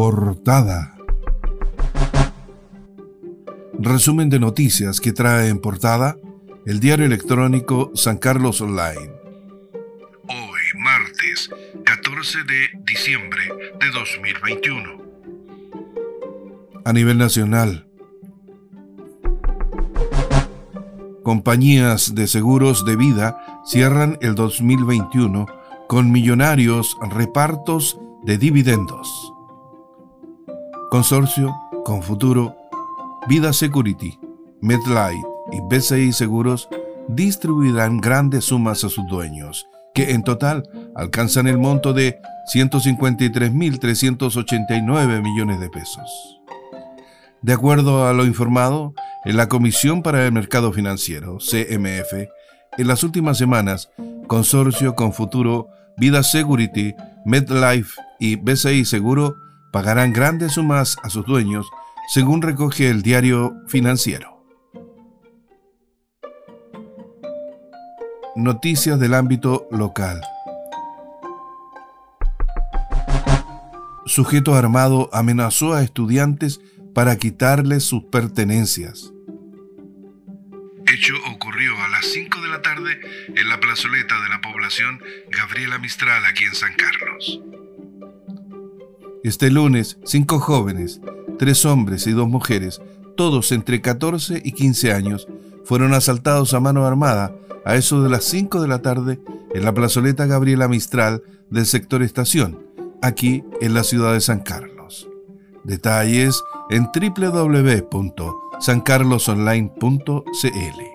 Portada. Resumen de noticias que trae en portada el diario electrónico San Carlos Online. Hoy, martes 14 de diciembre de 2021. A nivel nacional, compañías de seguros de vida cierran el 2021 con millonarios repartos de dividendos. Consorcio, con futuro, Vida Security, MedLife y BCI Seguros distribuirán grandes sumas a sus dueños, que en total alcanzan el monto de 153.389 millones de pesos. De acuerdo a lo informado en la Comisión para el Mercado Financiero, CMF, en las últimas semanas, Consorcio con Futuro, Vida Security, MedLife y BCI Seguro pagarán grandes sumas a sus dueños según recoge el diario financiero. Noticias del ámbito local. Sujeto armado amenazó a estudiantes para quitarles sus pertenencias. Hecho ocurrió a las 5 de la tarde en la plazoleta de la población Gabriela Mistral aquí en San Carlos. Este lunes, cinco jóvenes tres hombres y dos mujeres, todos entre 14 y 15 años, fueron asaltados a mano armada a eso de las 5 de la tarde en la plazoleta Gabriela Mistral del sector Estación, aquí en la ciudad de San Carlos. Detalles en www.sancarlosonline.cl.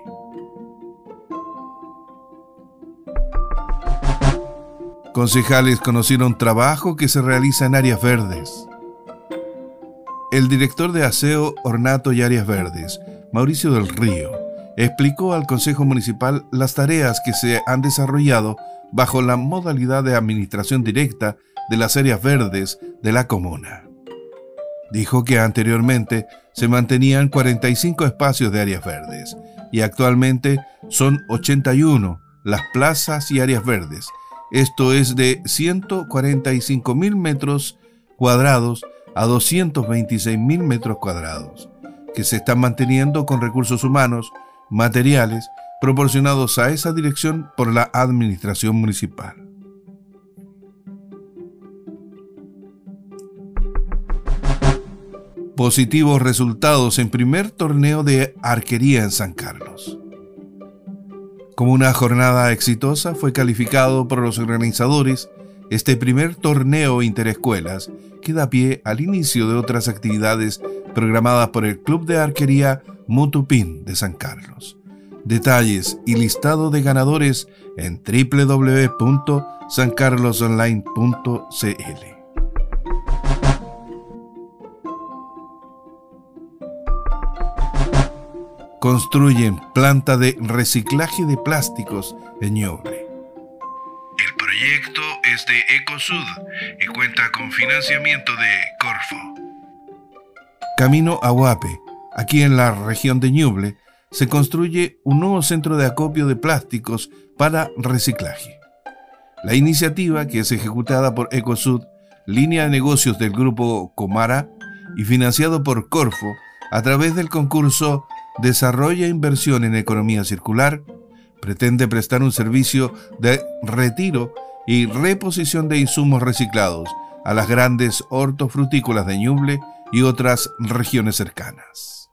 Concejales conocieron trabajo que se realiza en áreas verdes. El director de Aseo, Ornato y Áreas Verdes, Mauricio del Río, explicó al Consejo Municipal las tareas que se han desarrollado bajo la modalidad de administración directa de las áreas verdes de la comuna. Dijo que anteriormente se mantenían 45 espacios de áreas verdes y actualmente son 81 las plazas y áreas verdes. Esto es de 145 mil metros cuadrados a 226 mil metros cuadrados, que se están manteniendo con recursos humanos, materiales, proporcionados a esa dirección por la Administración Municipal. Positivos resultados en primer torneo de arquería en San Carlos. Como una jornada exitosa fue calificado por los organizadores este primer torneo interescuelas que da pie al inicio de otras actividades programadas por el Club de Arquería Mutupín de San Carlos. Detalles y listado de ganadores en www.sancarlosonline.cl. Construyen planta de reciclaje de plásticos en Ñoble proyecto es de Ecosud y cuenta con financiamiento de Corfo. Camino a Huape, aquí en la región de Ñuble, se construye un nuevo centro de acopio de plásticos para reciclaje. La iniciativa, que es ejecutada por Ecosud, línea de negocios del grupo Comara y financiado por Corfo a través del concurso Desarrolla inversión en economía circular, pretende prestar un servicio de retiro y reposición de insumos reciclados a las grandes hortofrutícolas de Ñuble y otras regiones cercanas.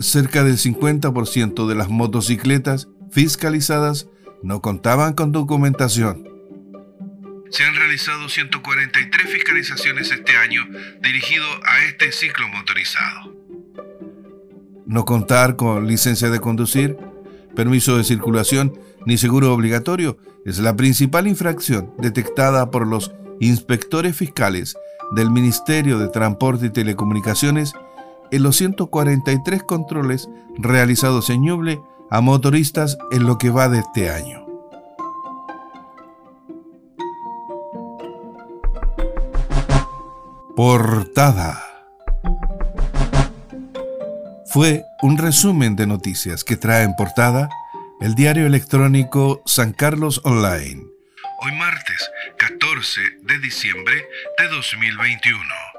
Cerca del 50% de las motocicletas fiscalizadas no contaban con documentación. Se han realizado 143 fiscalizaciones este año dirigido a este ciclo motorizado. No contar con licencia de conducir permiso de circulación ni seguro obligatorio es la principal infracción detectada por los inspectores fiscales del Ministerio de Transporte y Telecomunicaciones en los 143 controles realizados en Ñuble a motoristas en lo que va de este año. Portada. Fue un resumen de noticias que trae en portada el diario electrónico San Carlos Online. hoy martes 14 de diciembre de 2021.